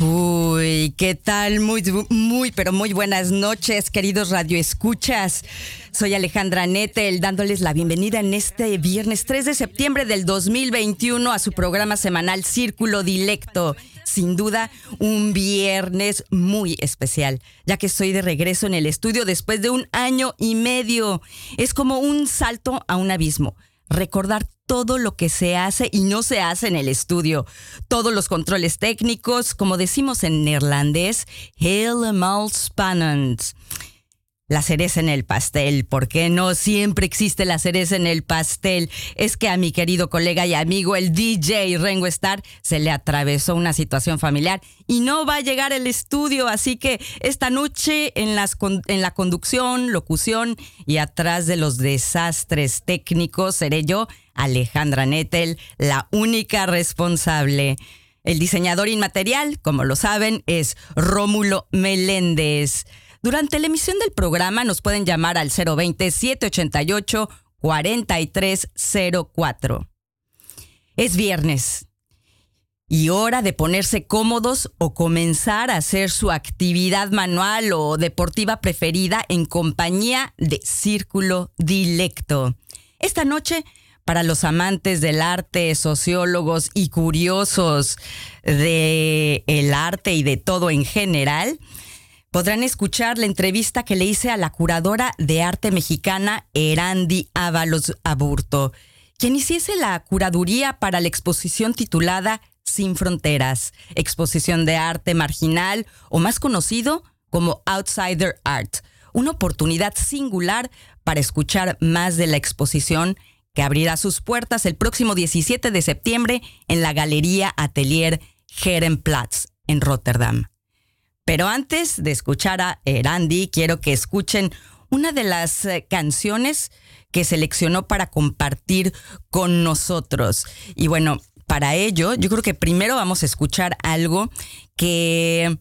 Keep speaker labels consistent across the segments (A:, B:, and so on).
A: Uy, ¿qué tal? Muy, muy, pero muy buenas noches, queridos radioescuchas. Soy Alejandra Nettel, dándoles la bienvenida en este viernes 3 de septiembre del 2021 a su programa semanal Círculo Dilecto. Sin duda, un viernes muy especial, ya que estoy de regreso en el estudio después de un año y medio. Es como un salto a un abismo recordar todo lo que se hace y no se hace en el estudio. Todos los controles técnicos, como decimos en neerlandés, helemaal spannend la cereza en el pastel. ¿Por qué no? Siempre existe la cereza en el pastel. Es que a mi querido colega y amigo, el DJ Rengo Star, se le atravesó una situación familiar y no va a llegar al estudio. Así que esta noche en, en la conducción, locución y atrás de los desastres técnicos seré yo, Alejandra Nettel, la única responsable. El diseñador inmaterial, como lo saben, es Rómulo Meléndez. Durante la emisión del programa nos pueden llamar al 020-788-4304. Es viernes y hora de ponerse cómodos o comenzar a hacer su actividad manual o deportiva preferida en compañía de Círculo Dilecto. Esta noche, para los amantes del arte, sociólogos y curiosos del el arte y de todo en general, podrán escuchar la entrevista que le hice a la curadora de arte mexicana Erandi Ábalos Aburto, quien hiciese la curaduría para la exposición titulada Sin Fronteras, exposición de arte marginal o más conocido como Outsider Art, una oportunidad singular para escuchar más de la exposición que abrirá sus puertas el próximo 17 de septiembre en la Galería Atelier Herenplatz en Rotterdam. Pero antes de escuchar a Erandi, quiero que escuchen una de las eh, canciones que seleccionó para compartir con nosotros. Y bueno, para ello, yo creo que primero vamos a escuchar algo que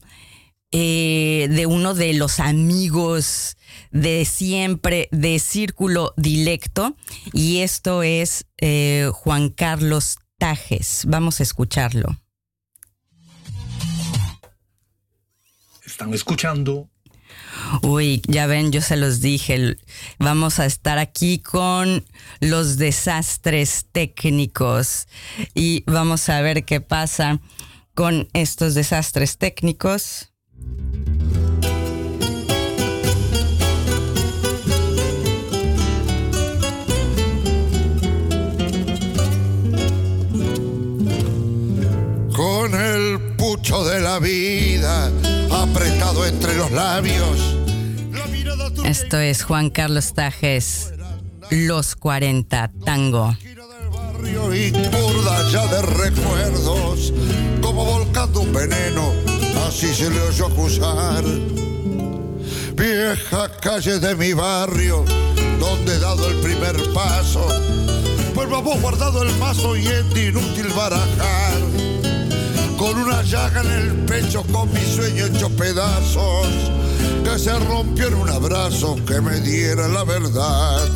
A: eh, de uno de los amigos de siempre de Círculo Dilecto, y esto es eh, Juan Carlos Tajes. Vamos a escucharlo.
B: Están escuchando.
A: Uy, ya ven, yo se los dije, vamos a estar aquí con los desastres técnicos y vamos a ver qué pasa con estos desastres técnicos.
C: Con el pucho de la vida entre los labios.
A: Esto es Juan Carlos Tajes, Los 40 Tango.
C: Y burda ya de recuerdos, como volcando un veneno, así se le oyó acusar. Vieja calle de mi barrio, donde he dado el primer paso, pues vamos guardado el mazo y es inútil barajar una llaga en el pecho, con mi sueño hecho pedazos, que se rompió en un abrazo que me diera la verdad.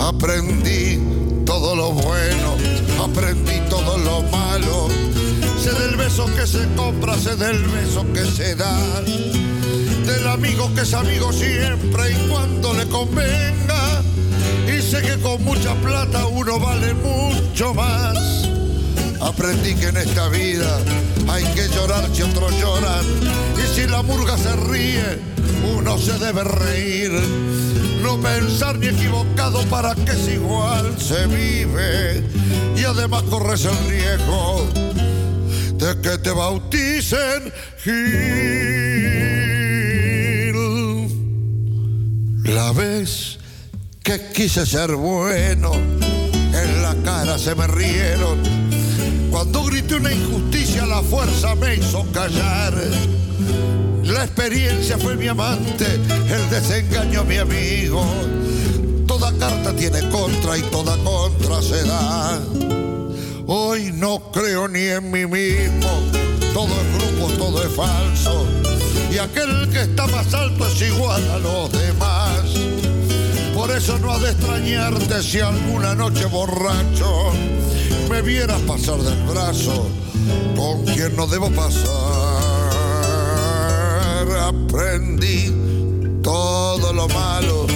C: Aprendí todo lo bueno, aprendí todo lo malo. Sé del beso que se compra, sé del beso que se da. Del amigo que es amigo siempre y cuando le convenga. Y sé que con mucha plata uno vale mucho más Aprendí que en esta vida hay que llorar si otros lloran. Y si la murga se ríe, uno se debe reír. No pensar ni equivocado para que es igual se vive. Y además corres el riesgo de que te bauticen Gil. La vez que quise ser bueno, en la cara se me rieron Cuando grité una injusticia, la fuerza me hizo callar. La experiencia fue mi amante, el desengaño mi amigo. Toda carta tiene contra y toda contra se da. Hoy no creo ni en mí mismo, todo es grupo, todo es falso. Y aquel que está más alto es igual a los demás. Por eso no ha de extrañarte si alguna noche borracho me vieras pasar del brazo con quien no debo pasar. Aprendí todo lo malo,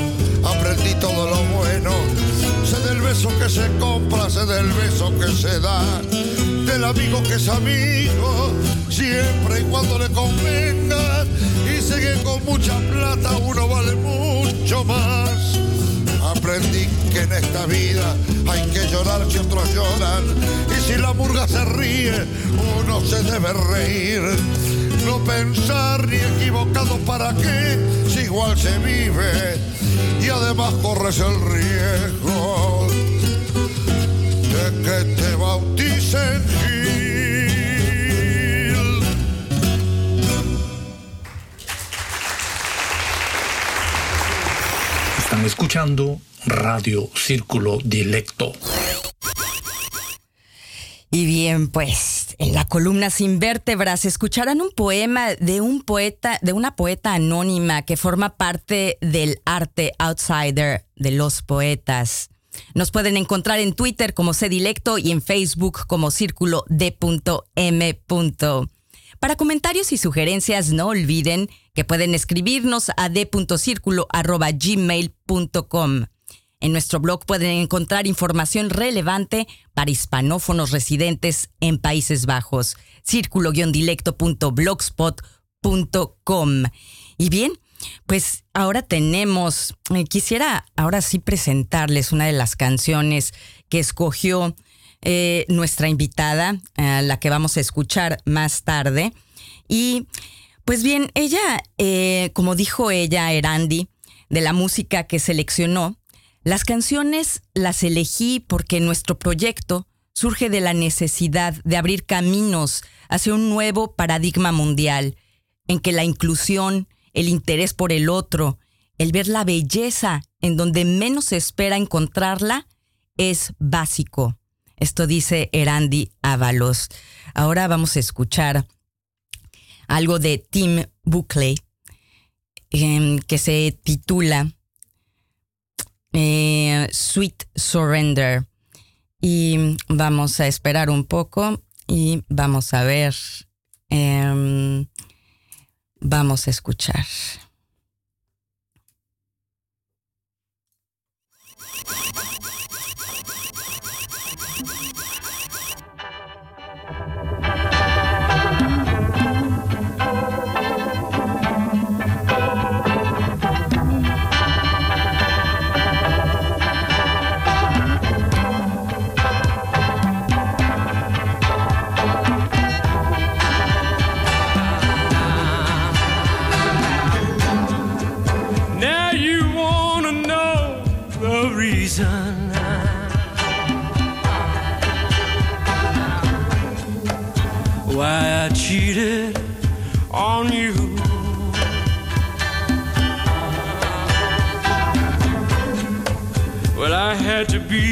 C: aprendí todo lo bueno. Sé del beso que se compra, sé del beso que se da, del amigo que es amigo, siempre y cuando le convenga. Y sé que con mucha plata uno vale mucho más. Aprendí que en esta vida hay que llorar si otros lloran. Y si la murga se ríe, uno se debe reír. No pensar ni equivocado para qué, si igual se vive. Y además corres el riesgo de que te bauticen Gil.
B: Están escuchando Radio Círculo Dilecto.
A: Y bien, pues en la columna Sin Vértebras escucharán un poema de un poeta, de una poeta anónima que forma parte del arte outsider de los poetas. Nos pueden encontrar en Twitter como Cdilecto y en Facebook como Círculo D.M. Para comentarios y sugerencias no olviden que pueden escribirnos a d.circulo.gmail.com. En nuestro blog pueden encontrar información relevante para hispanófonos residentes en Países Bajos. círculo-dilecto.blogspot.com. Y bien, pues ahora tenemos, eh, quisiera ahora sí presentarles una de las canciones que escogió eh, nuestra invitada, eh, la que vamos a escuchar más tarde. Y pues bien, ella, eh, como dijo ella, Erandi, de la música que seleccionó, las canciones las elegí porque nuestro proyecto surge de la necesidad de abrir caminos hacia un nuevo paradigma mundial, en que la inclusión, el interés por el otro, el ver la belleza en donde menos se espera encontrarla, es básico. Esto dice Erandi Ábalos. Ahora vamos a escuchar algo de Tim Buckley em, que se titula eh, Sweet Surrender. Y vamos a esperar un poco y vamos a ver, em, vamos a escuchar.
D: Cheated on you. Well, I had to be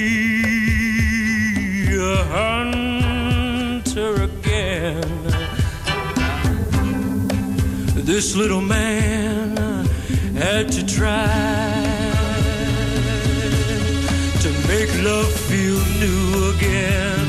D: a hunter again. This little man had to try to make love feel new again.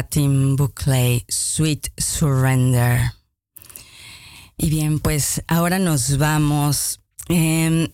A: Tim Buckley, Sweet Surrender. Y bien, pues ahora nos vamos eh,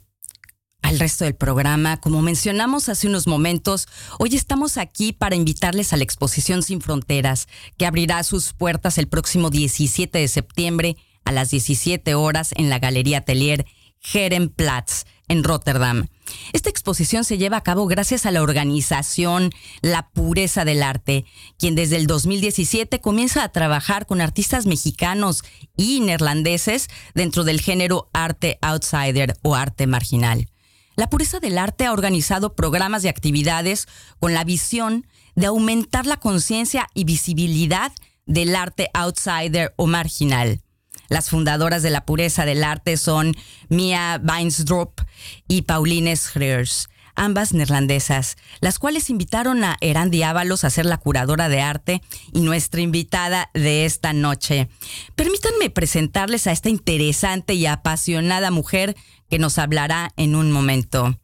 A: al resto del programa. Como mencionamos hace unos momentos, hoy estamos aquí para invitarles a la exposición Sin Fronteras, que abrirá sus puertas el próximo 17 de septiembre a las 17 horas en la Galería Atelier Herenplatz en Rotterdam. Esta exposición se lleva a cabo gracias a la organización La Pureza del Arte, quien desde el 2017 comienza a trabajar con artistas mexicanos y neerlandeses dentro del género arte outsider o arte marginal. La Pureza del Arte ha organizado programas de actividades con la visión de aumentar la conciencia y visibilidad del arte outsider o marginal. Las fundadoras de la pureza del arte son Mia Weinsdorp y Pauline Schreers, ambas neerlandesas, las cuales invitaron a Erandi Ábalos a ser la curadora de arte y nuestra invitada de esta noche. Permítanme presentarles a esta interesante y apasionada mujer que nos hablará en un momento.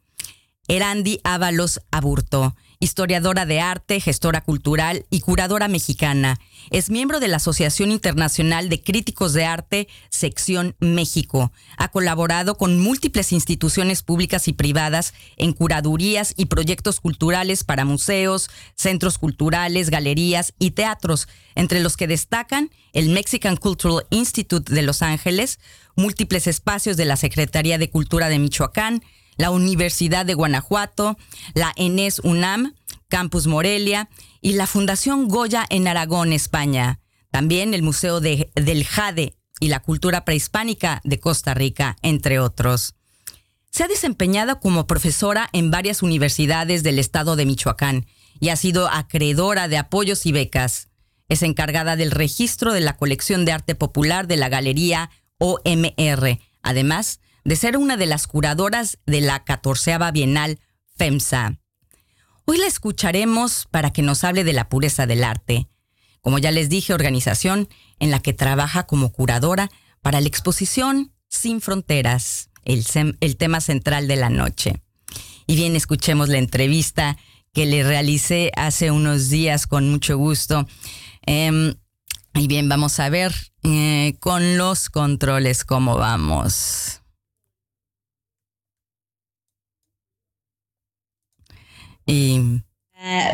A: Erandi Ábalos Aburto, historiadora de arte, gestora cultural y curadora mexicana. Es miembro de la Asociación Internacional de Críticos de Arte, Sección México. Ha colaborado con múltiples instituciones públicas y privadas en curadurías y proyectos culturales para museos, centros culturales, galerías y teatros, entre los que destacan el Mexican Cultural Institute de Los Ángeles, múltiples espacios de la Secretaría de Cultura de Michoacán, la Universidad de Guanajuato, la ENES UNAM, Campus Morelia y la Fundación Goya en Aragón, España. También el Museo de- del Jade y la Cultura Prehispánica de Costa Rica, entre otros. Se ha desempeñado como profesora en varias universidades del estado de Michoacán y ha sido acreedora de apoyos y becas. Es encargada del registro de la colección de arte popular de la Galería OMR, además de ser una de las curadoras de la 14 Bienal FEMSA. Hoy la escucharemos para que nos hable de la pureza del arte. Como ya les dije, organización en la que trabaja como curadora para la exposición Sin Fronteras, el, tema central de la noche. Y bien, escuchemos la entrevista que le realicé hace unos días con mucho gusto. Em, y bien, vamos a ver eh, con los controles cómo vamos. Y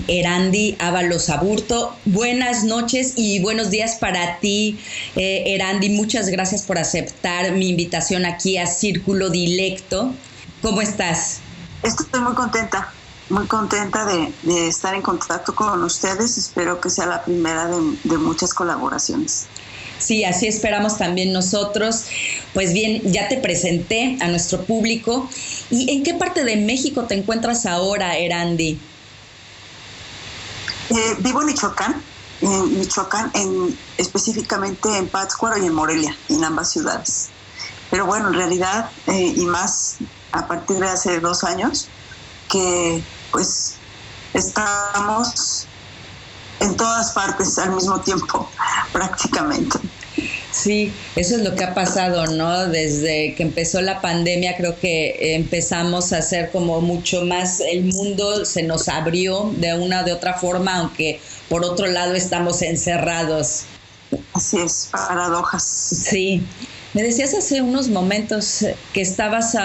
A: Erandi Ábalos Aburto. Buenas noches y buenos días para ti, eh, Erandi. Muchas gracias por aceptar mi invitación aquí a Círculo Dilecto. ¿Cómo estás?
E: Estoy muy contenta, muy contenta de, de estar en contacto con ustedes. Espero que sea la primera de, de muchas colaboraciones.
A: Sí, así esperamos también nosotros. Pues bien, ya te presenté a nuestro público. ¿Y en qué parte de México te encuentras ahora, Erandi?
E: Eh, vivo en Michoacán, en Michoacán, en, específicamente en Pátzcuaro y en Morelia, en ambas ciudades. Pero bueno, en realidad, eh, y más a partir de hace dos años, que pues estamos en todas partes al mismo tiempo, prácticamente.
F: Sí, eso es lo que ha pasado, ¿no? Desde que empezó la pandemia creo que empezamos a hacer como mucho más, el mundo se nos abrió de una de otra forma, aunque por otro lado estamos encerrados.
E: Así es, paradojas.
F: Sí. Me decías hace unos momentos que estabas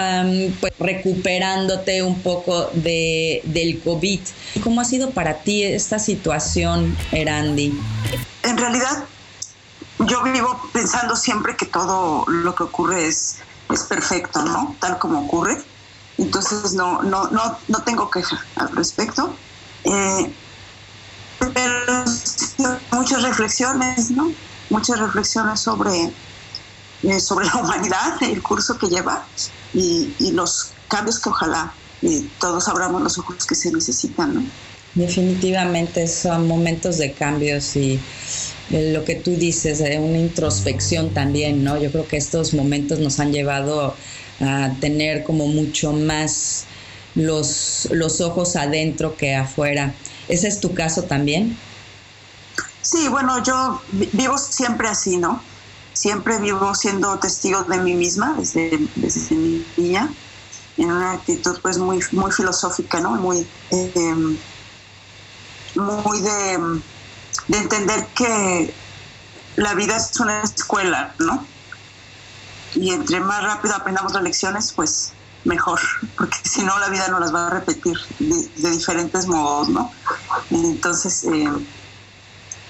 F: pues, recuperándote un poco de, del COVID. ¿Cómo ha sido para ti esta situación, Erandi?
E: En realidad, yo vivo pensando siempre que todo lo que ocurre es, es perfecto, ¿no? Tal como ocurre. Entonces no, no, no, no tengo queja al respecto. Eh, pero muchas reflexiones, ¿no? Muchas reflexiones sobre, eh, sobre la humanidad, el curso que lleva y, y los cambios que ojalá eh, todos abramos los ojos que se necesitan, ¿no?
F: Definitivamente son momentos de cambios y lo que tú dices, una introspección también, ¿no? Yo creo que estos momentos nos han llevado a tener como mucho más los, los ojos adentro que afuera. ¿Ese es tu caso también?
E: Sí, bueno, yo vivo siempre así, ¿no? Siempre vivo siendo testigo de mí misma desde, desde mi niña, en una actitud pues muy, muy filosófica, ¿no? Muy, eh, muy de de entender que la vida es una escuela, ¿no? Y entre más rápido aprendamos las lecciones, pues mejor, porque si no la vida no las va a repetir de, diferentes modos, ¿no? Entonces, eh,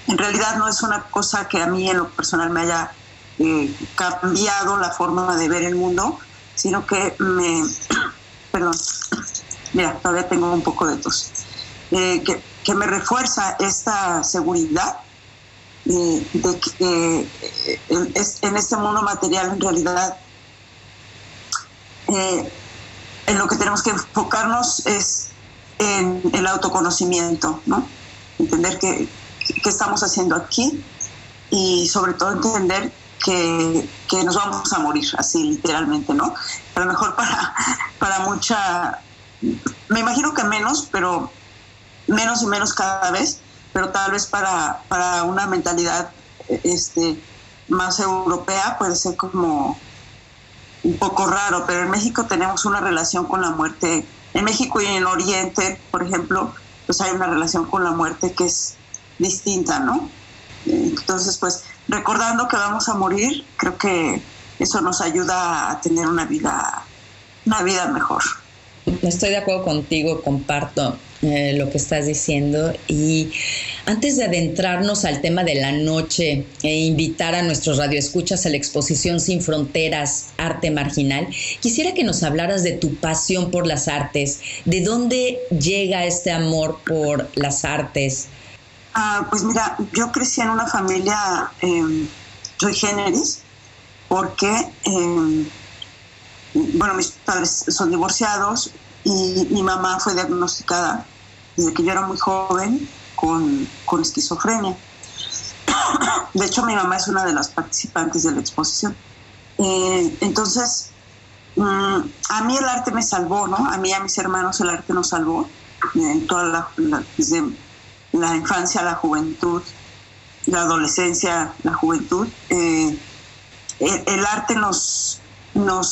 E: en realidad no es una cosa que a mí en lo personal me haya eh, cambiado la forma de ver el mundo, sino que me, perdón, mira, todavía tengo un poco de tos, eh, que que me refuerza esta seguridad eh, de que eh, en, este mundo material en realidad eh, en lo que tenemos que enfocarnos es en el autoconocimiento, ¿no? Entender qué, estamos haciendo aquí y sobre todo entender que, que, nos vamos a morir, así literalmente, ¿no? A lo mejor para, para mucha, me imagino que menos, pero menos y menos cada vez, pero tal vez para, para una mentalidad este, más europea puede ser como un poco raro, pero en México tenemos una relación con la muerte. En México y en Oriente, por ejemplo, pues hay una relación con la muerte que es distinta, ¿no? Entonces, pues recordando que vamos a morir, creo que eso nos ayuda a tener una vida, una vida mejor.
F: Estoy de acuerdo contigo, comparto eh, lo que estás diciendo. Y antes de adentrarnos al tema de la noche e invitar a nuestros radioescuchas a la exposición Sin Fronteras, Arte Marginal, quisiera que nos hablaras de tu pasión por las artes. ¿De dónde llega este amor por las artes?
E: Ah, pues mira, yo crecí en una familia, eh, soy generis, porque, em, bueno, mis padres son divorciados, y mi mamá fue diagnosticada desde que yo era muy joven con, esquizofrenia. De hecho, mi mamá es una de las participantes de la exposición. Eh, entonces, mm, a mí el arte me salvó, ¿no? A mí y a mis hermanos el arte nos salvó, en toda la, la infancia, la juventud, la adolescencia, la juventud. Eh, el, arte nos,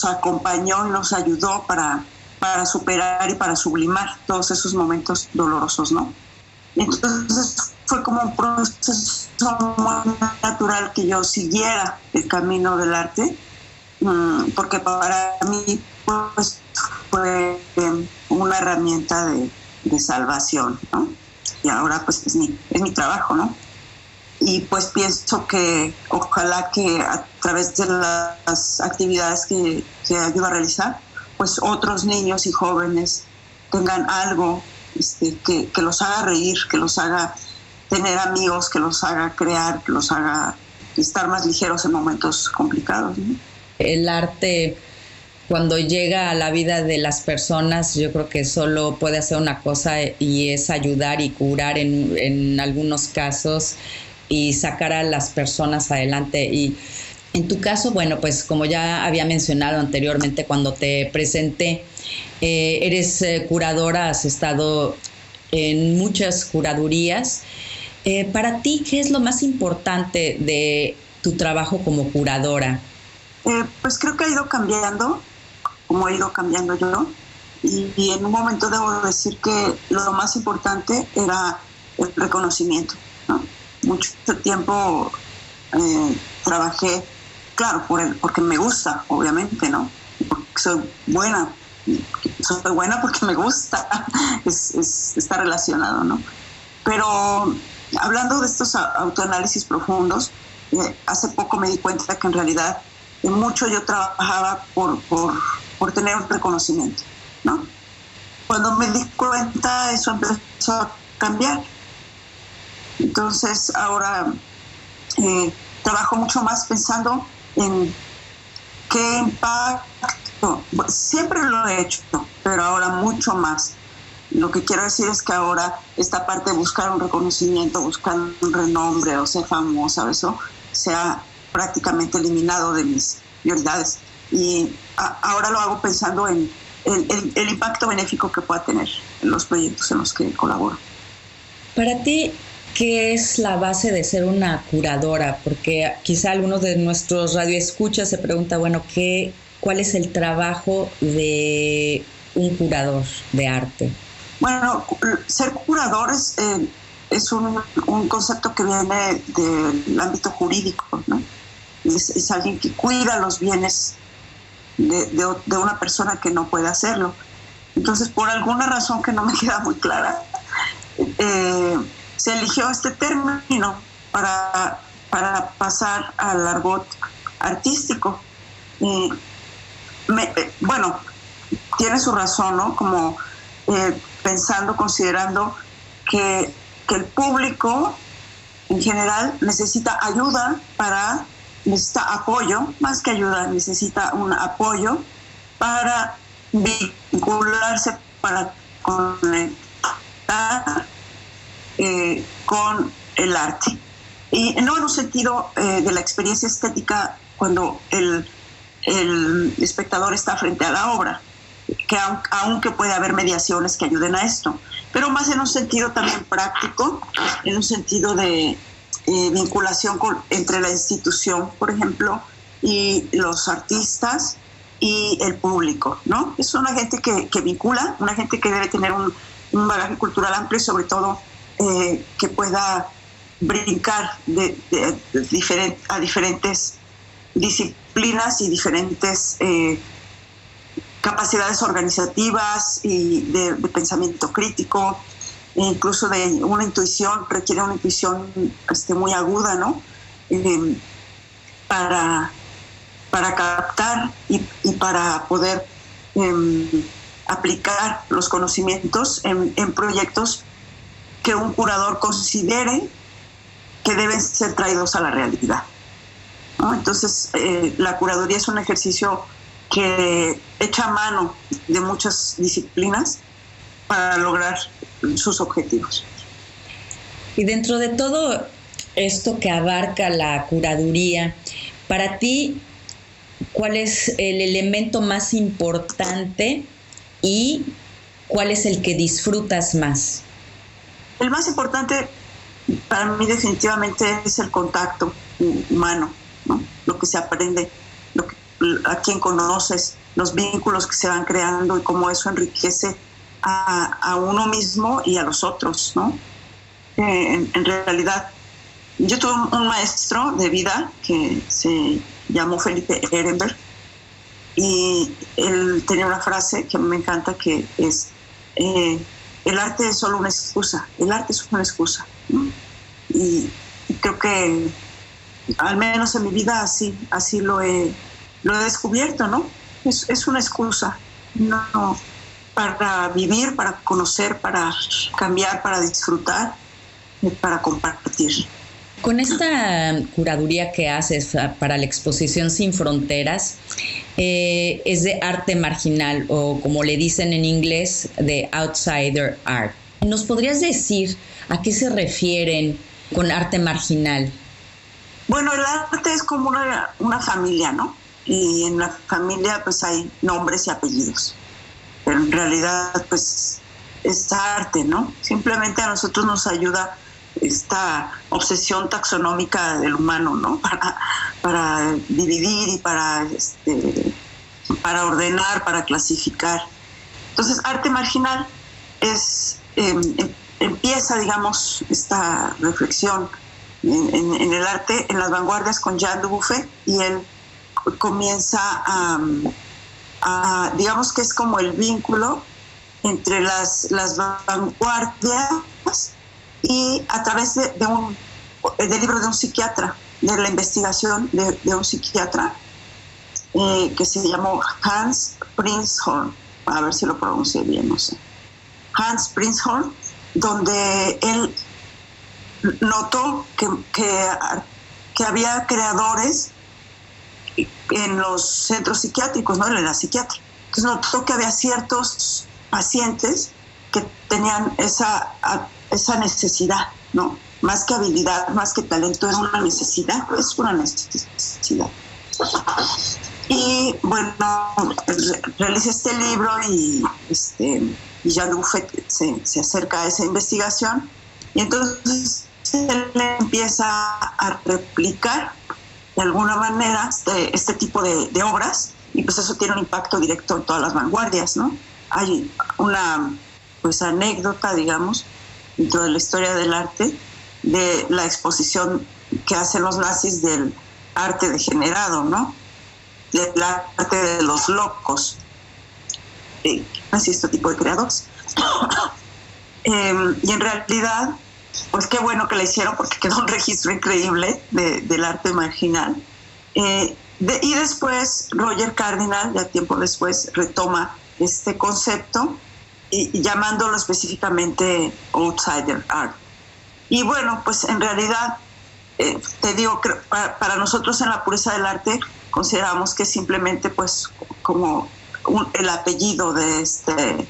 E: acompañó y nos ayudó para superar y para sublimar todos esos momentos dolorosos, ¿no? Entonces fue como un proceso muy natural que yo siguiera el camino del arte, mm, porque para mí pues, fue em, una herramienta de, salvación, ¿no? Y ahora pues es mi, es mi trabajo, ¿no? Y pues pienso que ojalá que a través de las actividades que, que ayudo a realizar, pues otros niños y jóvenes tengan algo este, que, los haga reír, que los haga tener amigos, que los haga crear, que los haga estar más ligeros en momentos complicados.
F: El arte, cuando llega a la vida de las personas, yo creo que solo puede hacer una cosa y es ayudar y curar en, en algunos casos y sacar a las personas adelante. Y en tu caso, bueno, pues como ya había mencionado anteriormente cuando te presenté, eh, eres eh, curadora, has estado en muchas curadurías. Eh, para ti, ¿qué es lo más importante de tu trabajo como curadora?
E: Eh, pues creo que ha ido cambiando, como he ido cambiando yo. Y, en un momento debo decir que lo más importante era el reconocimiento. Mucho tiempo eh, trabajé, claro, por porque me gusta, obviamente, ¿no? Porque soy buena. Soy buena porque me gusta. es, está relacionado, ¿no? Pero hablando de estos autoanálisis profundos, eh, hace poco me di cuenta que en realidad en mucho yo trabajaba por, por tener un reconocimiento, ¿no? Cuando me di cuenta eso empezó a cambiar. Entonces ahora eh, trabajo mucho más pensando en qué impacto, siempre lo he hecho, pero ahora mucho más. Lo que quiero decir es que ahora esta parte de buscar un reconocimiento, buscar un renombre o ser famosa, eso se ha prácticamente eliminado de mis prioridades. Y ahora lo hago pensando en el, impacto benéfico que pueda tener en los proyectos en los que colaboro.
F: Para ti, ¿qué es la base de ser una curadora? Porque quizá algunos de nuestros radioescuchas se pregunta, bueno, ¿qué, ¿cuál es el trabajo de un curador de arte?
E: Bueno, ser curador es, eh, es un, un, concepto que viene del ámbito jurídico, ¿no? Es, alguien que cuida los bienes de, de, una persona que no puede hacerlo. Entonces, por alguna razón que no me queda muy clara, eh, se eligió este término para, para pasar al argot artístico. Y eh, bueno, tiene su razón, ¿no? Como eh, pensando, considerando que, el público en general necesita ayuda para, necesita apoyo, más que ayuda, necesita un apoyo para vincularse, para conectar eh, con el arte. Y no en un sentido eh, de la experiencia estética cuando el, el espectador está frente a la obra, que aunque puede haber mediaciones que ayuden a esto, pero más en un sentido también práctico, en un sentido de eh, vinculación entre la institución, por ejemplo, y los artistas y el público, ¿no? Es una gente que, vincula, una gente que debe tener un, bagaje cultural amplio y sobre todo eh, que pueda brincar de, a diferentes disciplinas y diferentes eh, capacidades organizativas y de, pensamiento crítico, incluso de una intuición, requiere una intuición este, muy aguda, ¿no? Eh, para, para captar y, para poder em, aplicar los conocimientos en, proyectos que un curador considere que deben ser traídos a la realidad. Entonces, eh, la curaduría es un ejercicio que echa mano de muchas disciplinas para lograr sus objetivos.
F: Y dentro de todo esto que abarca la curaduría, para ti, ¿cuál es el elemento más importante y cuál es el que disfrutas más?
E: El más importante para mí definitivamente es el contacto humano, lo que se aprende a quien conoces, los vínculos que se van creando y cómo eso enriquece a, uno mismo y a los otros, ¿no? Eh, en, realidad, yo tuve un, maestro de vida que se llamó Felipe Ehrenberg y él tenía una frase que me encanta que es, eh, el arte es solo una excusa, el arte es una excusa. Y, creo que al menos en mi vida así, así lo he lo he descubierto, ¿no? Es, es una excusa, no, para vivir, para conocer, para cambiar, para disfrutar, para compartir.
F: Con esta curaduría que haces para la exposición Sin Fronteras, eh, es de arte marginal o como le dicen en inglés, de outsider art. ¿Nos podrías decir a qué se refieren con arte marginal?
E: Bueno, el arte es como una, una familia, ¿no? y en la familia pues hay nombres y apellidos. En realidad pues es arte, ¿no? Simplemente a nosotros nos ayuda esta obsesión taxonómica del humano, ¿no? Para, para dividir y para, este, para ordenar, para clasificar. Entonces, arte marginal es, em, em, empieza, digamos, esta reflexión en, el arte, en las vanguardias con Jean Dubuffet, y él comienza a, digamos que es como el vínculo entre las, las vanguardias y a través de, un, del libro de un psiquiatra, de la investigación de, un psiquiatra eh, que se llamó Hans Prinzhorn, a ver si lo pronuncié bien, no sé. Hans Prinzhorn, donde él notó que, que, que había creadores en los centros psiquiátricos, ¿no? En la psiquiatra. Entonces notó que había ciertos pacientes que tenían esa, esa necesidad, ¿no? Más que habilidad, más que talento, era una necesidad, es una necesidad. Y bueno, realiza este libro y, este, y Jean Buffet se, se acerca a esa investigación y entonces él empieza a replicar de alguna manera este, este tipo de, obras y pues eso tiene un impacto directo en todas las vanguardias, ¿no? Hay una pues anécdota, digamos, dentro de la historia del arte de la exposición que hacen los nazis del arte degenerado, ¿no? Del arte de los locos. así este tipo de creadores. Em, y en realidad pues qué bueno que la hicieron porque quedó un registro increíble del arte marginal. Eh, y después Roger Cardinal, ya tiempo después, retoma este concepto y, llamándolo específicamente outsider art. Y bueno, pues en realidad, eh, te digo, para, para, nosotros en la pureza del arte consideramos que simplemente pues como el apellido de, este,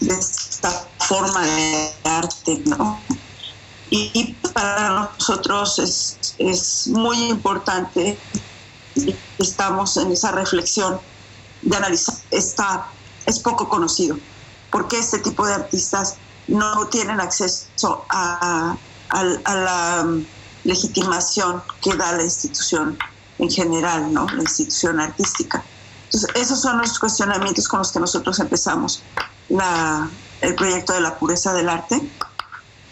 E: de esta forma de arte, ¿no? Y para nosotros es, es muy importante, estamos en esa reflexión de analizar, está, es poco conocido, porque este tipo de artistas no tienen acceso a, a, la legitimación que da la institución en general, ¿no? la institución artística. Entonces, esos son los cuestionamientos con los que nosotros empezamos la, el proyecto de la pureza del arte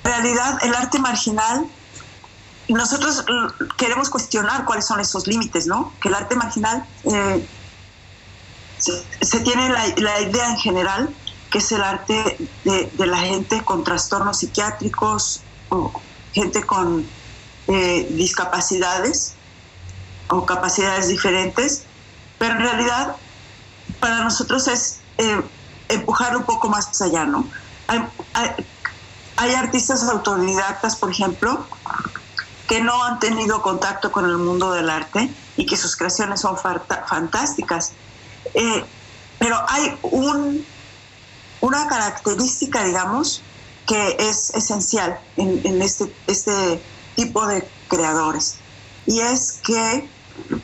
E: realidad el arte marginal, nosotros queremos cuestionar cuáles son esos límites, ¿no? Que el arte marginal eh, se, tiene la, idea en general que es el arte de, la gente con trastornos psiquiátricos o gente con eh, discapacidades o capacidades diferentes, pero en realidad para nosotros es eh, empujar un poco más allá, ¿no? Hay artistas autodidactas, por ejemplo, que no han tenido contacto con el mundo del arte y que sus creaciones son fantásticas. Eh, pero hay un, una característica, digamos, que es esencial en, este, este tipo de creadores. Y es que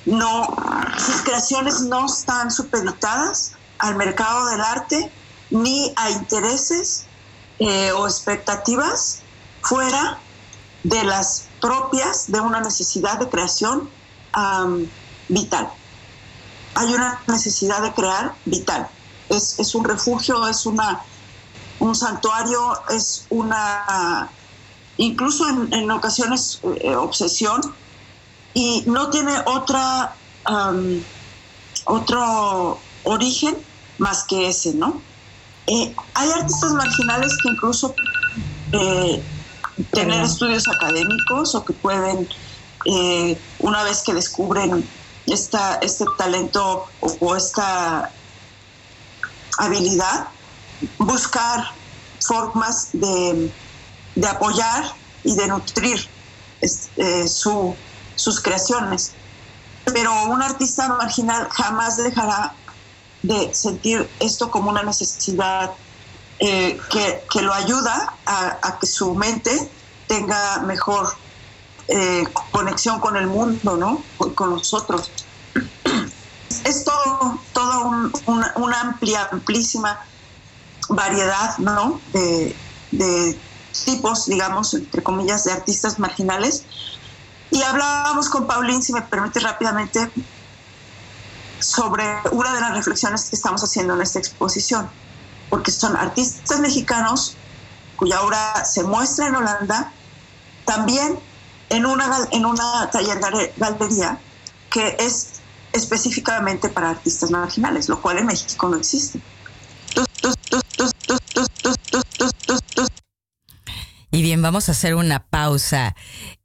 E: no, sus creaciones no están supeditadas al mercado del arte ni a intereses eh, o expectativas fuera de las propias de una necesidad de creación vital. Hay una necesidad de crear vital. Es, es un refugio, es una, un santuario, es una, incluso en, ocasiones, eh, obsesión, y no tiene otra, otro origen más que ese, ¿no? Eh, hay artistas marginales que incluso eh, tener estudios académicos o que pueden, eh, una vez que descubren esta, este talento o, esta habilidad, buscar formas de, apoyar y de nutrir sus creaciones. Pero un artista marginal jamás dejará de sentir esto como una necesidad eh, que, lo ayuda a, que su mente tenga mejor eh, conexión con el mundo, ¿no? Con, nosotros. Es todo, todo una, amplia, amplísima variedad, ¿no? De, tipos, digamos, entre comillas, de artistas marginales. Y hablábamos con Paulín, si me permite rápidamente, sobre una de las reflexiones que estamos haciendo en esta exposición, porque son artistas mexicanos cuya obra se muestra en Holanda, también en una, en una taller galería que es específicamente para artistas marginales, lo cual en México no existe.
A: Y bien, vamos a hacer una pausa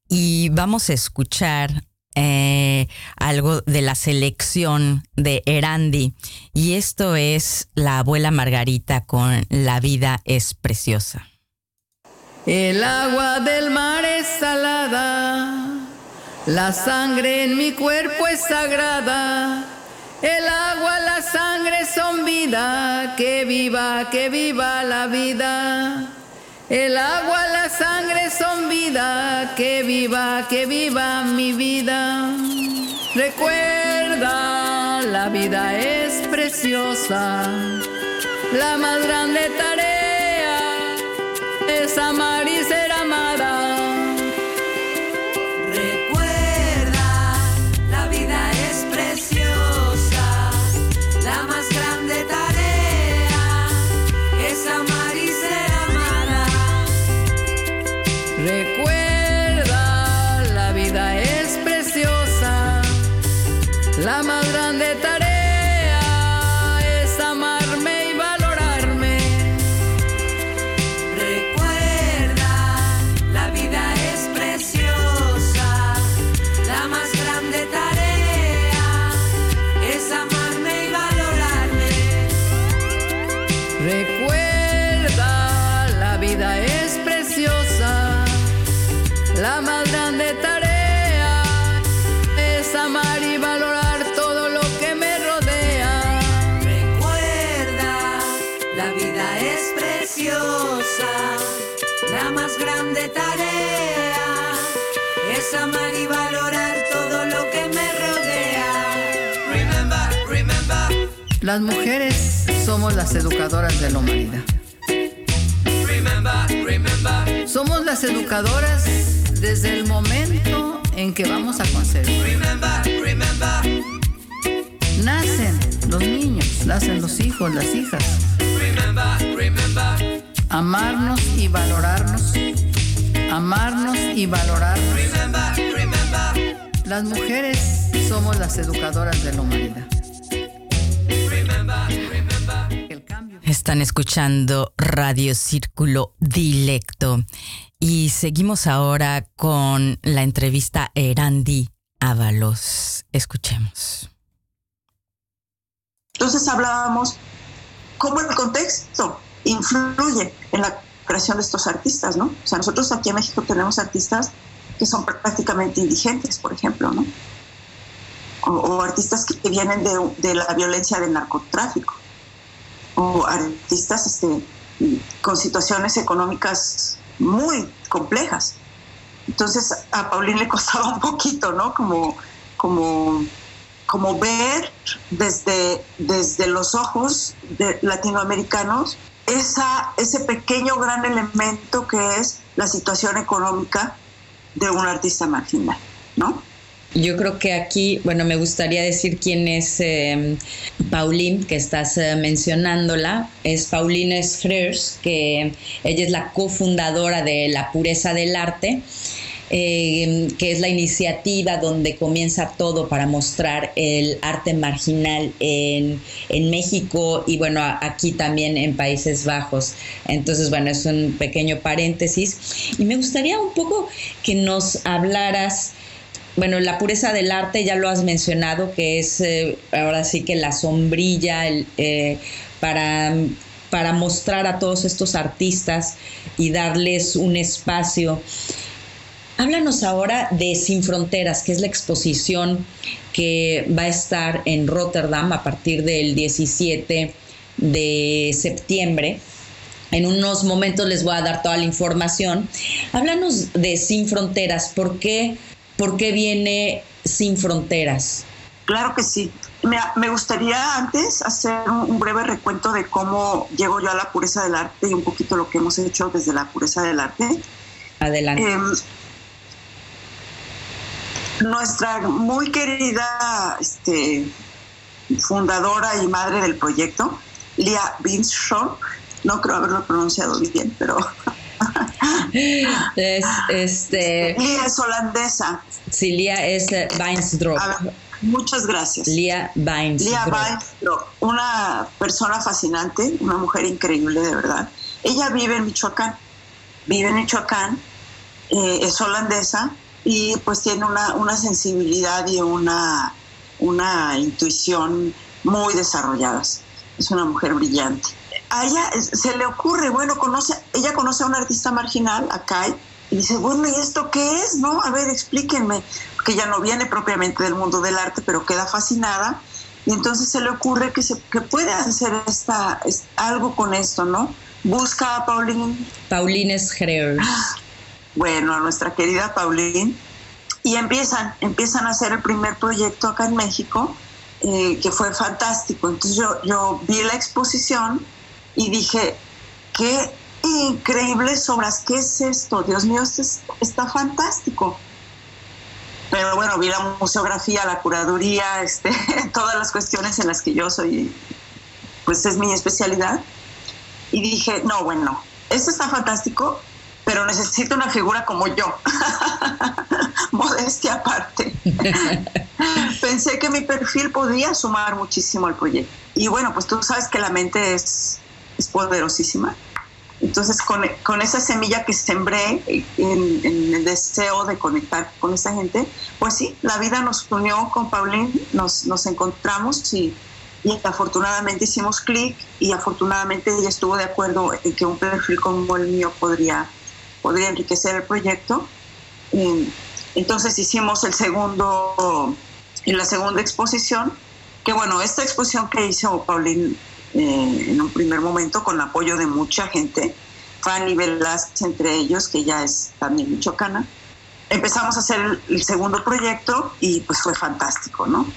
A: y vamos a escuchar eh, algo de la selección de Erandi. Y esto es La abuela Margarita con La vida es preciosa.
G: El agua del mar es salada, la sangre en mi cuerpo es sagrada. El agua, la sangre son vida, que viva, que viva la vida. El agua, la sangre son vida, que viva, que viva mi vida. Recuerda, la vida es preciosa, la más grande tarea es amar y ser
H: es amar y
G: valorar todo lo que me rodea.
H: Remember, remember,
G: Las mujeres somos las educadoras de la humanidad.
H: remember, remember,
G: Somos las educadoras desde el momento en que vamos a concebir.
H: remember, remember,
G: Nacen los niños, nacen los hijos, las hijas.
H: remember, remember,
G: Amarnos y valorarnos. Amarnos y valorarnos.
H: remember, remember,
G: Las mujeres somos las educadoras de la humanidad.
A: Están escuchando Radio Círculo Dilecto y seguimos ahora con la entrevista a Erandi Ábalos. Escuchemos.
E: Entonces hablábamos cómo el contexto influye en la creación de estos artistas, ¿no? O sea, nosotros aquí en México tenemos artistas que son prácticamente indigentes, por ejemplo, ¿no? O, artistas que, vienen de, de la violencia del narcotráfico, o artistas este, con situaciones económicas muy complejas. Entonces a Paulín le costaba un poquito, ¿no? Como, como, como ver desde, desde los ojos de latinoamericanos esa, ese pequeño gran elemento que es la situación económica de un artista marginal, ¿no?
F: Yo creo que aquí, bueno, me gustaría decir quién es eh, Pauline, que estás eh, mencionándola. Es Pauline Frers, que ella es la cofundadora de La Pureza del Arte, eh, que es la iniciativa donde comienza todo para mostrar el arte marginal en, en México y bueno, aquí también en Países Bajos. Entonces, bueno, es un pequeño paréntesis. Y me gustaría un poco que nos hablaras bueno, la pureza del arte ya lo has mencionado, que es eh, ahora sí que la sombrilla eh, para, para mostrar a todos estos artistas y darles un espacio. Háblanos ahora de Sin Fronteras, que es la exposición que va a estar en Rotterdam a partir del 17 de septiembre. En unos momentos les voy a dar toda la información. Háblanos de Sin Fronteras, ¿por qué, por qué viene Sin Fronteras?
E: Claro que sí. Me, me gustaría antes hacer un, un breve recuento de cómo llego yo a la pureza del arte y un poquito lo que hemos hecho desde la pureza del arte.
F: Adelante.
E: Em, nuestra muy querida este, fundadora y madre del proyecto, Lia Binshaw, no creo haberlo pronunciado bien, pero
F: Es, este,
E: Lia es holandesa.
F: sí, Lia es eh, Weinsdrop.
E: Ver, muchas gracias.
F: Lia
E: Weinsdorf, una persona fascinante, una mujer increíble de verdad. Ella vive en Michoacán, vive en Michoacán, eh, es holandesa y pues tiene una, una sensibilidad y una, una intuición muy desarrolladas. Es una mujer brillante. A ella se le ocurre, bueno, conoce, ella conoce a un artista marginal, a Kai, y dice, bueno, ¿y esto qué es? No, a ver, explíquenme, porque ella no viene propiamente del mundo del arte, pero queda fascinada, y entonces se le ocurre que, se, que puede hacer esta, es- algo con esto, ¿no? Busca a Pauline
F: Pauline Schreer.
E: bueno, a nuestra querida Pauline, y empiezan, empiezan a hacer el primer proyecto acá en México, eh, que fue fantástico. Entonces yo, vi la exposición y dije, qué increíbles obras, ¿qué es esto? Dios mío, esto es- está fantástico. Pero bueno, vi la museografía, la curaduría, este, todas las cuestiones en las que yo soy, pues es mi especialidad. Y dije, no, bueno, esto está fantástico, pero necesito una figura como yo. Modestia aparte. Pensé que mi perfil podía sumar muchísimo al proyecto. Y bueno, pues tú sabes que la mente es, es poderosísima. Entonces, con, con esa semilla que sembré en, en el deseo de conectar con esa gente, pues sí, la vida nos unió con Pauline, nos, nos encontramos y, y afortunadamente hicimos clic y afortunadamente ella estuvo de acuerdo en que un perfil como el mío podría, podría enriquecer el proyecto. Eh, Entonces hicimos el segundo, en la segunda exposición, que bueno, esta exposición que hizo Pauline eh, en un primer momento con apoyo de mucha gente, Fanny Velázquez entre ellos, que ya es también michoacana, empezamos a hacer el, el segundo proyecto y pues fue fantástico, ¿no?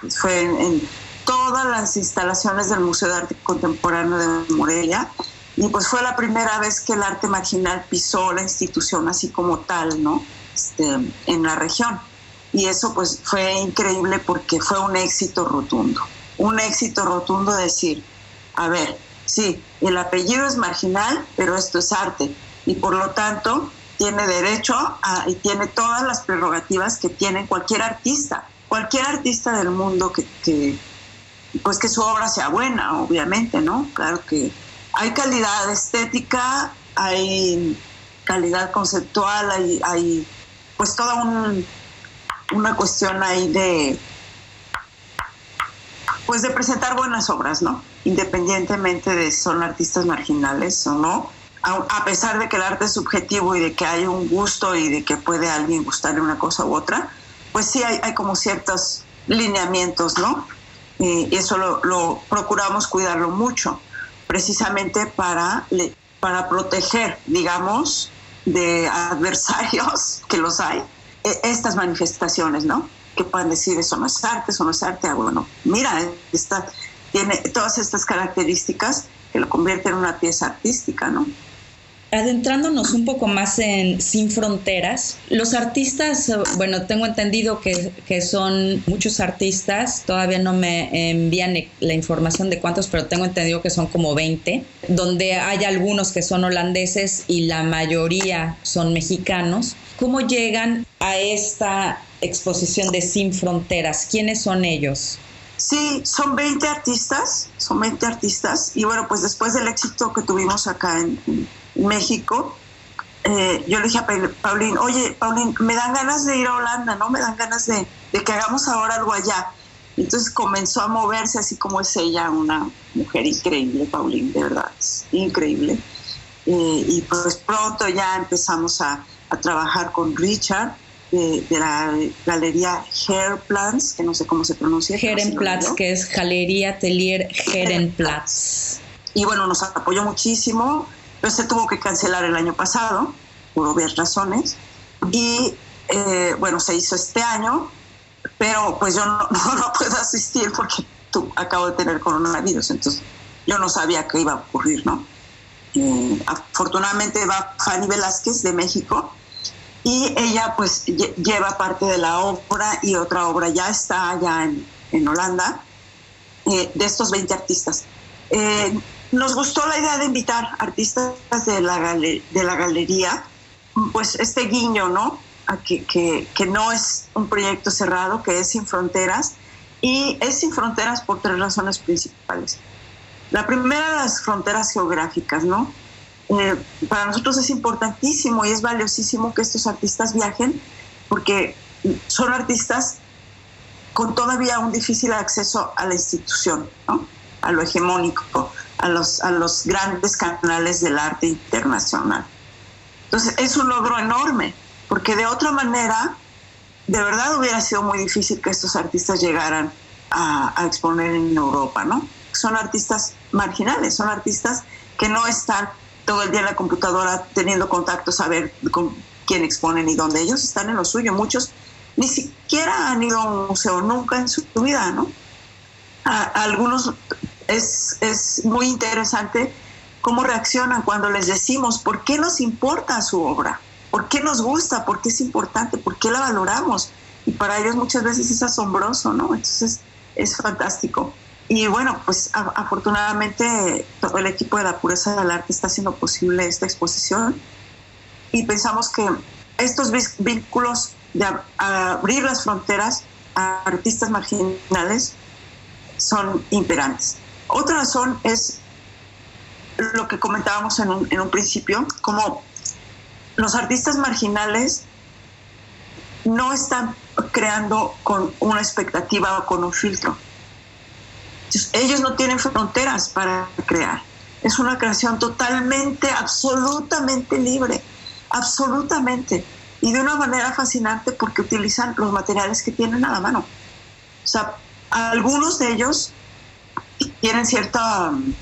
E: Pues, fue en todas las instalaciones del Museo de Arte Contemporáneo de Morelia y pues fue la primera vez que el arte marginal pisó la institución así como tal, ¿no? Este, en la región. Y eso pues fue increíble porque fue un éxito rotundo. Un éxito rotundo decir, a ver, sí, el apellido es marginal, pero esto es arte. Y por lo tanto tiene derecho a, y tiene todas las prerrogativas que tiene cualquier artista. Cualquier artista del mundo que, que pues que su obra sea buena, obviamente, ¿no? Claro que hay calidad estética, hay calidad conceptual, hay, pues toda un, una cuestión ahí de pues de presentar buenas obras, ¿no? Independientemente de si son artistas marginales o no, a, pesar de que el arte es subjetivo y de que hay un gusto y de que puede a alguien gustarle una cosa u otra, pues sí hay, como ciertos lineamientos, ¿no? Eh, y eso lo procuramos cuidarlo mucho, precisamente para, para proteger, digamos, de adversarios, que los hay, e- estas manifestaciones, ¿no? Que puedan decir, eso no es arte, eso no es arte. Ah, bueno, mira, esta, tiene todas estas características que lo convierten en una pieza artística, ¿no?
F: Adentrándonos un poco más en Sin Fronteras, los artistas, eh, bueno, tengo entendido que, que son muchos artistas, todavía no me envían la información de cuántos, pero tengo entendido que son como 20, donde hay algunos que son holandeses y la mayoría son mexicanos. ¿Cómo llegan a esta exposición de Sin Fronteras? ¿Quiénes son ellos?
E: Sí, son 20 artistas, son 20 artistas. Y bueno, pues después del éxito que tuvimos acá en, México, eh, yo le dije a Pa- Paulín, oye, Paulín, me dan ganas de ir a Holanda, ¿no? Me dan ganas de, que hagamos ahora algo allá. Entonces comenzó a moverse así como es ella, una mujer increíble, Paulín, de verdad, es increíble. Eh, y pues pronto ya empezamos a trabajar con Richard de, de la galería Hairplans, que no sé cómo se pronuncia. digo.
F: que es Galería Atelier Herenplatz.
E: y bueno, nos apoyó muchísimo, pero se tuvo que cancelar el año pasado, por obvias razones, y eh, bueno, se hizo este año, pero pues yo no puedo asistir porque tú acabo de tener coronavirus, entonces yo no sabía qué iba a ocurrir, ¿no? Eh, afortunadamente va Fanny Velázquez de México y ella pues lle- lleva parte de la obra y otra obra ya está allá en, en Holanda eh, de estos 20 artistas. Eh, nos gustó la idea de invitar artistas de la, gale- de la galería, pues este guiño, ¿no? A que, que, que no es un proyecto cerrado, que es sin fronteras, y es sin fronteras por tres razones principales. La primera, las fronteras geográficas, ¿no? Eh, para nosotros es importantísimo y es valiosísimo que estos artistas viajen, porque son artistas con todavía un difícil acceso a la institución, a lo hegemónico, a los, a los grandes canales del arte internacional. Entonces es un logro enorme, porque de otra manera, de verdad hubiera sido muy difícil que estos artistas llegaran a, a exponer en Europa, ¿no? Son artistas marginales, son artistas que no están todo el día en la computadora teniendo contactos a ver con quién exponen y dónde. Ellos están en lo suyo. Muchos ni siquiera han ido a un museo nunca en su vida, ¿no? A algunos es, es muy interesante cómo reaccionan cuando les decimos por qué nos importa su obra, por qué nos gusta, por qué es importante, por qué la valoramos. Y para ellos muchas veces es asombroso, ¿no? Entonces es fantástico. Y bueno, pues afortunadamente todo el equipo de la pureza del arte está haciendo posible esta exposición y pensamos que estos vínculos de ab- abrir las fronteras a artistas marginales son imperantes. Otra razón es lo que comentábamos en un principio, como los artistas marginales no están creando con una expectativa o con un filtro. Ellos no tienen fronteras para crear. Es una creación totalmente, absolutamente libre, absolutamente. Y de una manera fascinante porque utilizan los materiales que tienen a la mano. O sea, algunos de ellos tienen cierta um,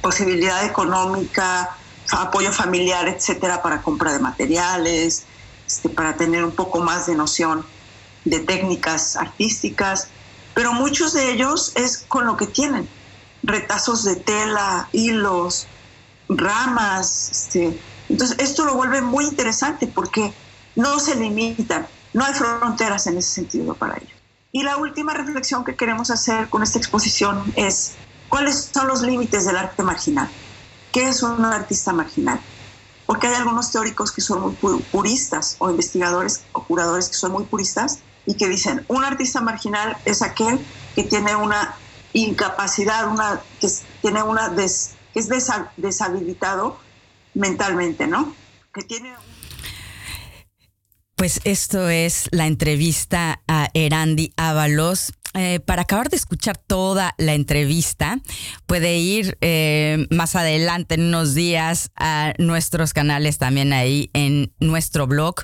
E: posibilidad económica, apoyo familiar, etcétera, para compra de materiales, este, para tener un poco más de noción de técnicas artísticas, pero muchos de ellos es con lo que tienen, retazos de tela, hilos, ramas. Este. Entonces, esto lo vuelve muy interesante porque no se limitan, no hay fronteras en ese sentido para ellos. Y la última reflexión que queremos hacer con esta exposición es cuáles son los límites del arte marginal. ¿Qué es un artista marginal? Porque hay algunos teóricos que son muy pu- puristas o investigadores o curadores que son muy puristas y que dicen un artista marginal es aquel que tiene una incapacidad, una, que tiene una des- que es deshabilitado mentalmente, ¿no? Que tiene
A: Pues esto es la entrevista a Erandi Ábalos. Eh, para acabar de escuchar toda la entrevista, puede ir eh, más adelante en unos días a nuestros canales también ahí en nuestro blog,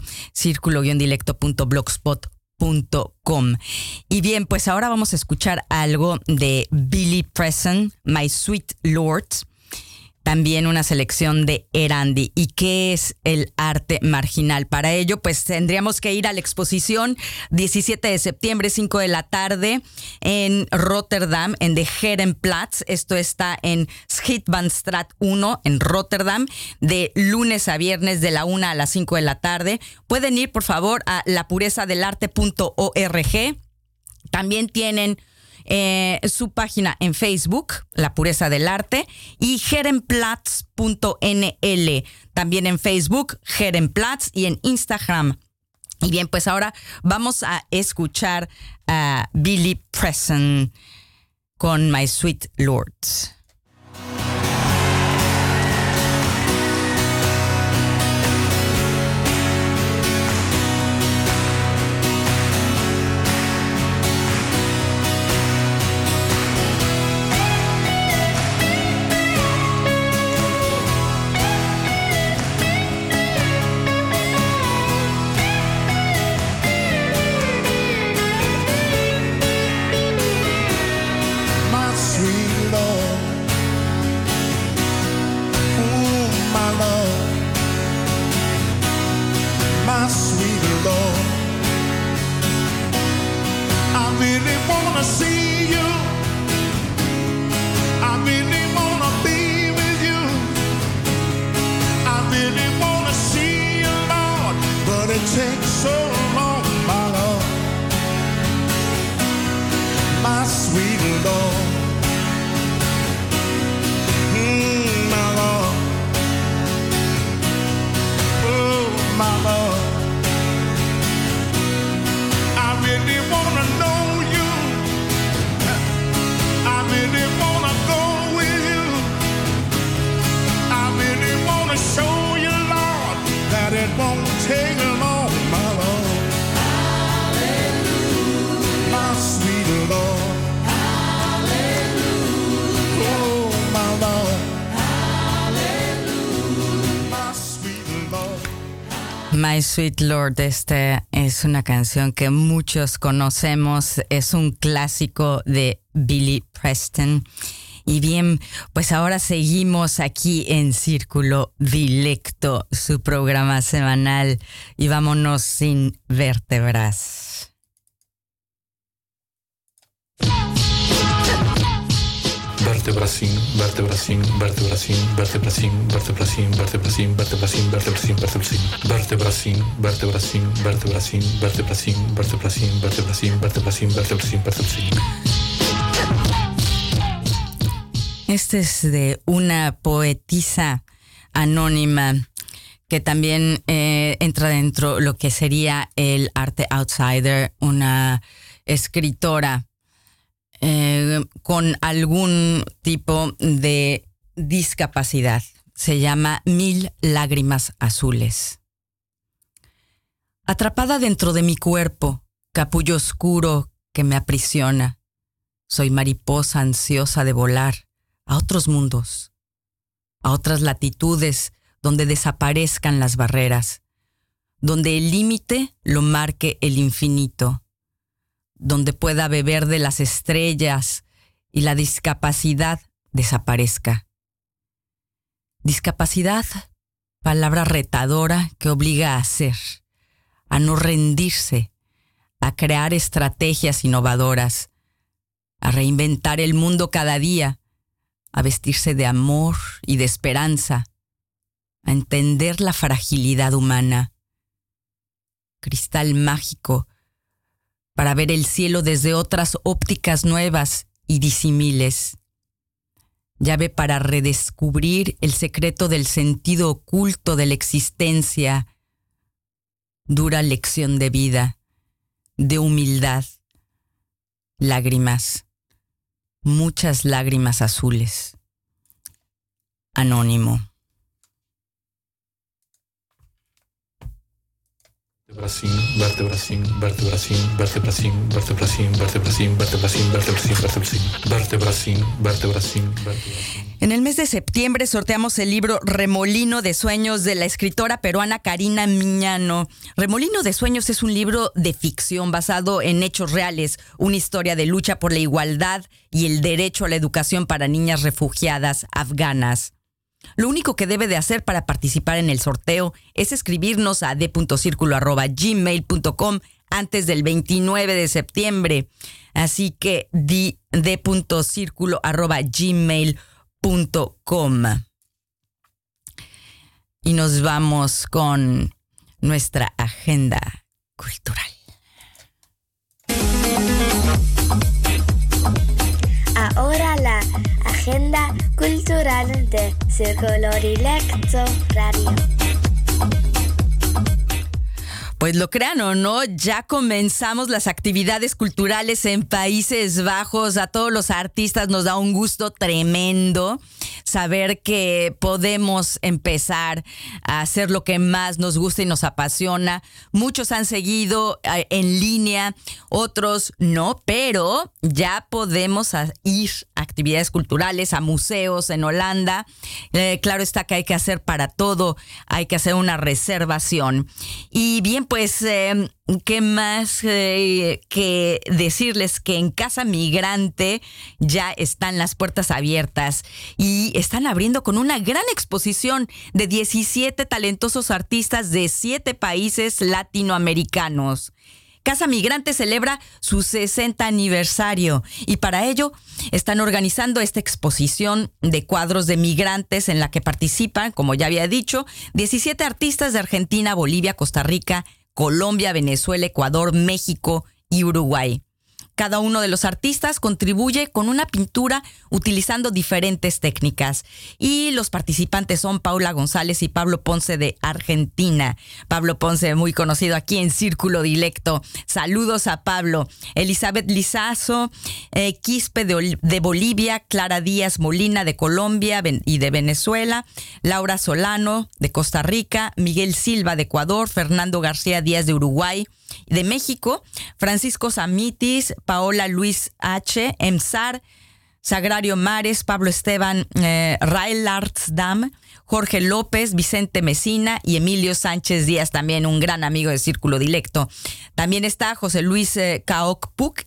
A: Y bien, pues ahora vamos a escuchar algo de Billy Preston, My Sweet Lord también una selección de Erandi. ¿Y qué es el arte marginal? Para ello, pues tendríamos que ir a la exposición 17 de septiembre, 5 de la tarde, en Rotterdam, en de Herenplatz. Esto está en Schietbahnstraat 1, en Rotterdam, de lunes a viernes, de la 1 a las 5 de la tarde. Pueden ir, por favor, a lapurezadelarte.org. También tienen eh, su página en Facebook, La Pureza del Arte, y jerenplatz.nl, también en Facebook, Jerenplatz, y en Instagram. Y bien, pues ahora vamos a escuchar a Billy Preston con My Sweet Lord.
C: My sweet Lord. Oh, my sweet Lord. My Sweet Lord,
A: este es una canción que muchos conocemos, es un clásico de Billy Preston. Y bien, pues ahora seguimos aquí en Círculo Dilecto, su programa semanal, y vámonos sin vértebras.
B: Vertebracin, vertebracin, vertebracin, vertebracin, vertebracin, vertebracin, vertebracin, vertebracin, vertebracin, vertebracin, vertebracin, vertebracin, vertebracin, vertebracin, vertebracin, vertebracin, vertebracin, vertebracin.
A: Este es de una poetisa anónima que también eh, entra dentro lo que sería el arte outsider, una escritora eh, con algún tipo de discapacidad. Se llama Mil Lágrimas Azules. Atrapada dentro de mi cuerpo, capullo oscuro que me aprisiona. Soy mariposa ansiosa de volar a otros mundos, a otras latitudes donde desaparezcan las barreras, donde el límite lo marque el infinito, donde pueda beber de las estrellas y la discapacidad desaparezca. Discapacidad, palabra retadora que obliga a hacer, a no rendirse, a crear estrategias innovadoras, a reinventar el mundo cada día, a vestirse de amor y de esperanza, a entender la fragilidad humana. Cristal mágico para ver el cielo desde otras ópticas nuevas y disimiles. Llave para redescubrir el secreto del sentido oculto de la existencia. Dura lección de vida, de humildad. Lágrimas, muchas lágrimas azules. Anónimo. En el mes de septiembre sorteamos el libro Remolino de Sueños de la escritora peruana Karina Miñano. Remolino de Sueños es un libro de ficción basado en hechos reales, una historia de lucha por la igualdad y el derecho a la educación para niñas refugiadas afganas. Lo único que debe de hacer para participar en el sorteo es escribirnos a d.circulo.gmail.com antes del 29 de septiembre. Así que d.circulo.gmail.com. Y nos vamos con nuestra agenda cultural.
I: Ahora la agenda cultural de Círculo Dilecto Radio.
A: Pues lo crean o no, ya comenzamos las actividades culturales en Países Bajos. A todos los artistas nos da un gusto tremendo saber que podemos empezar a hacer lo que más nos gusta y nos apasiona. Muchos han seguido eh, en línea, otros no, pero ya podemos ir a actividades culturales, a museos en Holanda. Eh, claro está que hay que hacer para todo, hay que hacer una reservación. Y bien, pues, eh, ¿qué más eh, que decirles que en Casa Migrante ya están las puertas abiertas y están abriendo con una gran exposición de 17 talentosos artistas de 7 países latinoamericanos. Casa Migrante celebra su 60 aniversario y para ello están organizando esta exposición de cuadros de migrantes en la que participan, como ya había dicho, 17 artistas de Argentina, Bolivia, Costa Rica, Colombia, Venezuela, Ecuador, México y Uruguay. Cada uno de los artistas contribuye con una pintura utilizando diferentes técnicas. Y los participantes son Paula González y Pablo Ponce de Argentina. Pablo Ponce, muy conocido aquí en Círculo Dilecto. Saludos a Pablo. Elizabeth Lizazo, eh, Quispe de, de Bolivia, Clara Díaz Molina de Colombia y de Venezuela, Laura Solano de Costa Rica, Miguel Silva de Ecuador, Fernando García Díaz de Uruguay, de México, Francisco Samitis, Paola Luis H., Emsar, Sagrario Mares, Pablo Esteban eh, Dam, Jorge López, Vicente Mesina y Emilio Sánchez Díaz, también un gran amigo de Círculo Dilecto. También está José Luis eh,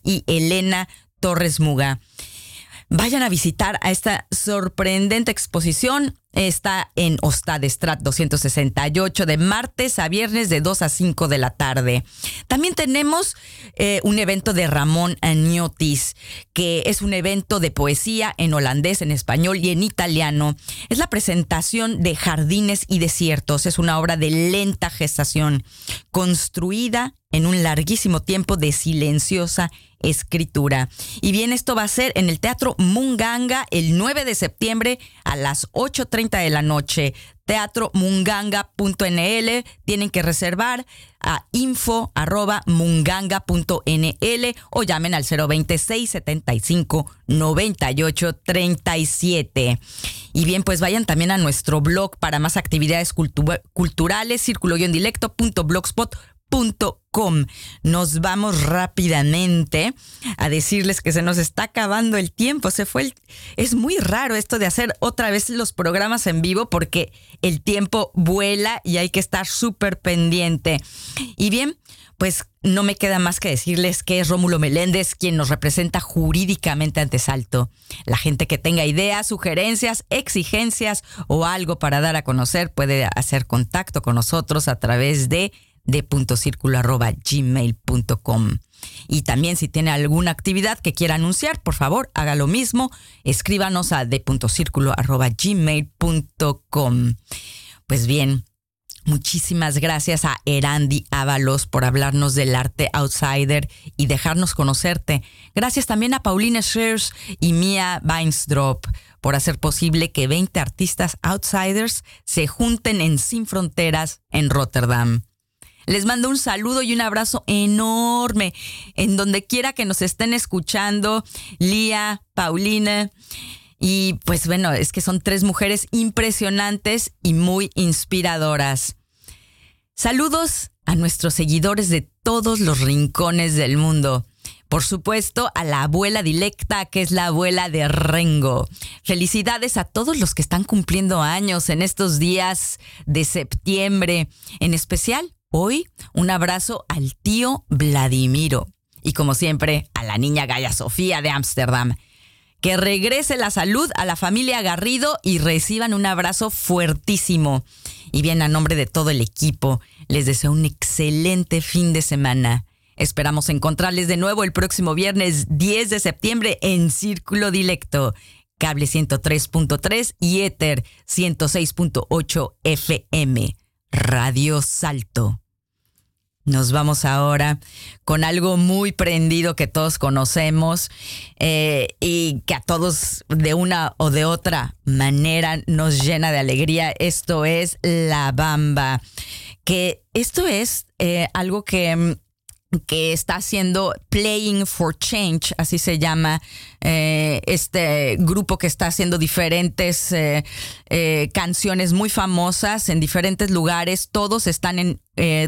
A: y Elena Torres Muga. Vayan a visitar a esta sorprendente exposición Está en Ostadestrat 268 de martes a viernes de 2 a 5 de la tarde. También tenemos eh, un evento de Ramón Añotis, que es un evento de poesía en holandés, en español y en italiano. Es la presentación de Jardines y Desiertos. Es una obra de lenta gestación, construida en un larguísimo tiempo de silenciosa escritura. Y bien, esto va a ser en el Teatro Munganga el 9 de septiembre a las 8.30 de la noche. Teatromunganga.nl. Tienen que reservar a info arroba munganga.nl o llamen al 026 75 98 37. Y bien, pues vayan también a nuestro blog para más actividades culturales, círculo-dilecto.blogspot.com nos vamos rápidamente a decirles que se nos está acabando el tiempo. Se fue es muy raro esto de hacer otra vez los programas en vivo porque el tiempo vuela y hay que estar súper pendiente. Y bien, pues no me queda más que decirles que es Rómulo Meléndez quien nos representa jurídicamente ante Salto. La gente que tenga ideas, sugerencias, exigencias o algo para dar a conocer puede hacer contacto con nosotros a través de de gmail.com Y también si tiene alguna actividad que quiera anunciar, por favor, haga lo mismo. Escríbanos a de.circulo.gmail.com. Pues bien, Muchísimas gracias a Erandi Ábalos por hablarnos del arte outsider y dejarnos conocerte. Gracias también a Paulina Schers y Mia Weinsdrop por hacer posible que 20 artistas outsiders se junten en Sin Fronteras en Rotterdam. Les mando un saludo y un abrazo enorme en donde quiera que nos estén escuchando, Lía, Paulina. Y pues bueno, es que son tres mujeres impresionantes y muy inspiradoras. Saludos a nuestros seguidores de todos los rincones del mundo. Por supuesto, a la abuela dilecta, que es la abuela de Rengo. Felicidades a todos los que están cumpliendo años en estos días de septiembre, en especial Hoy un abrazo al tío Vladimiro y como siempre a la niña Gaya Sofía de Ámsterdam. Que regrese la salud a la familia Garrido y reciban un abrazo fuertísimo. Y bien, a nombre de todo el equipo, les deseo un excelente fin de semana. Esperamos encontrarles de nuevo el próximo viernes 10 de septiembre en Círculo Dilecto, cable 103.3 y Ether 106.8 FM, Radio Salto. Nos vamos ahora con algo muy prendido que todos conocemos eh, y que a todos de una o de otra manera nos llena de alegría. Esto es La Bamba, que esto es eh, algo que mm, que está haciendo Playing for Change, así se llama eh, este grupo que está haciendo diferentes eh, eh, canciones muy famosas en diferentes lugares. Todos están en,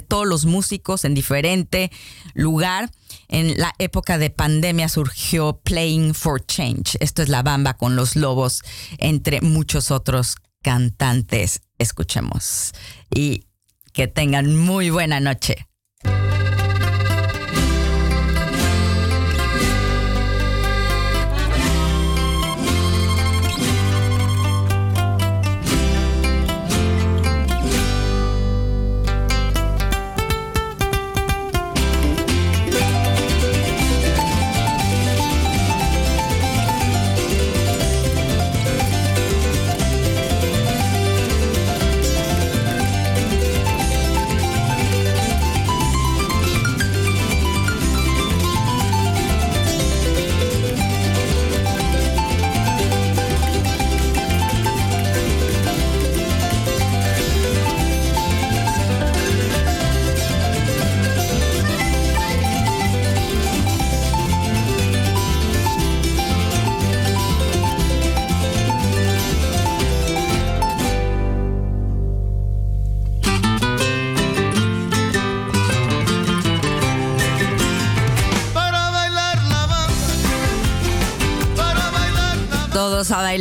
A: todos los músicos en diferente lugar. En la época de pandemia surgió Playing for Change. Esto es la bamba con los lobos, entre muchos otros cantantes. Escuchemos y que tengan muy buena noche.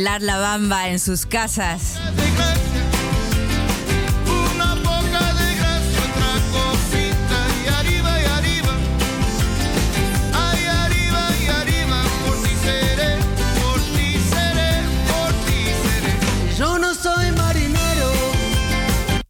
A: Bailar la bamba en sus casas.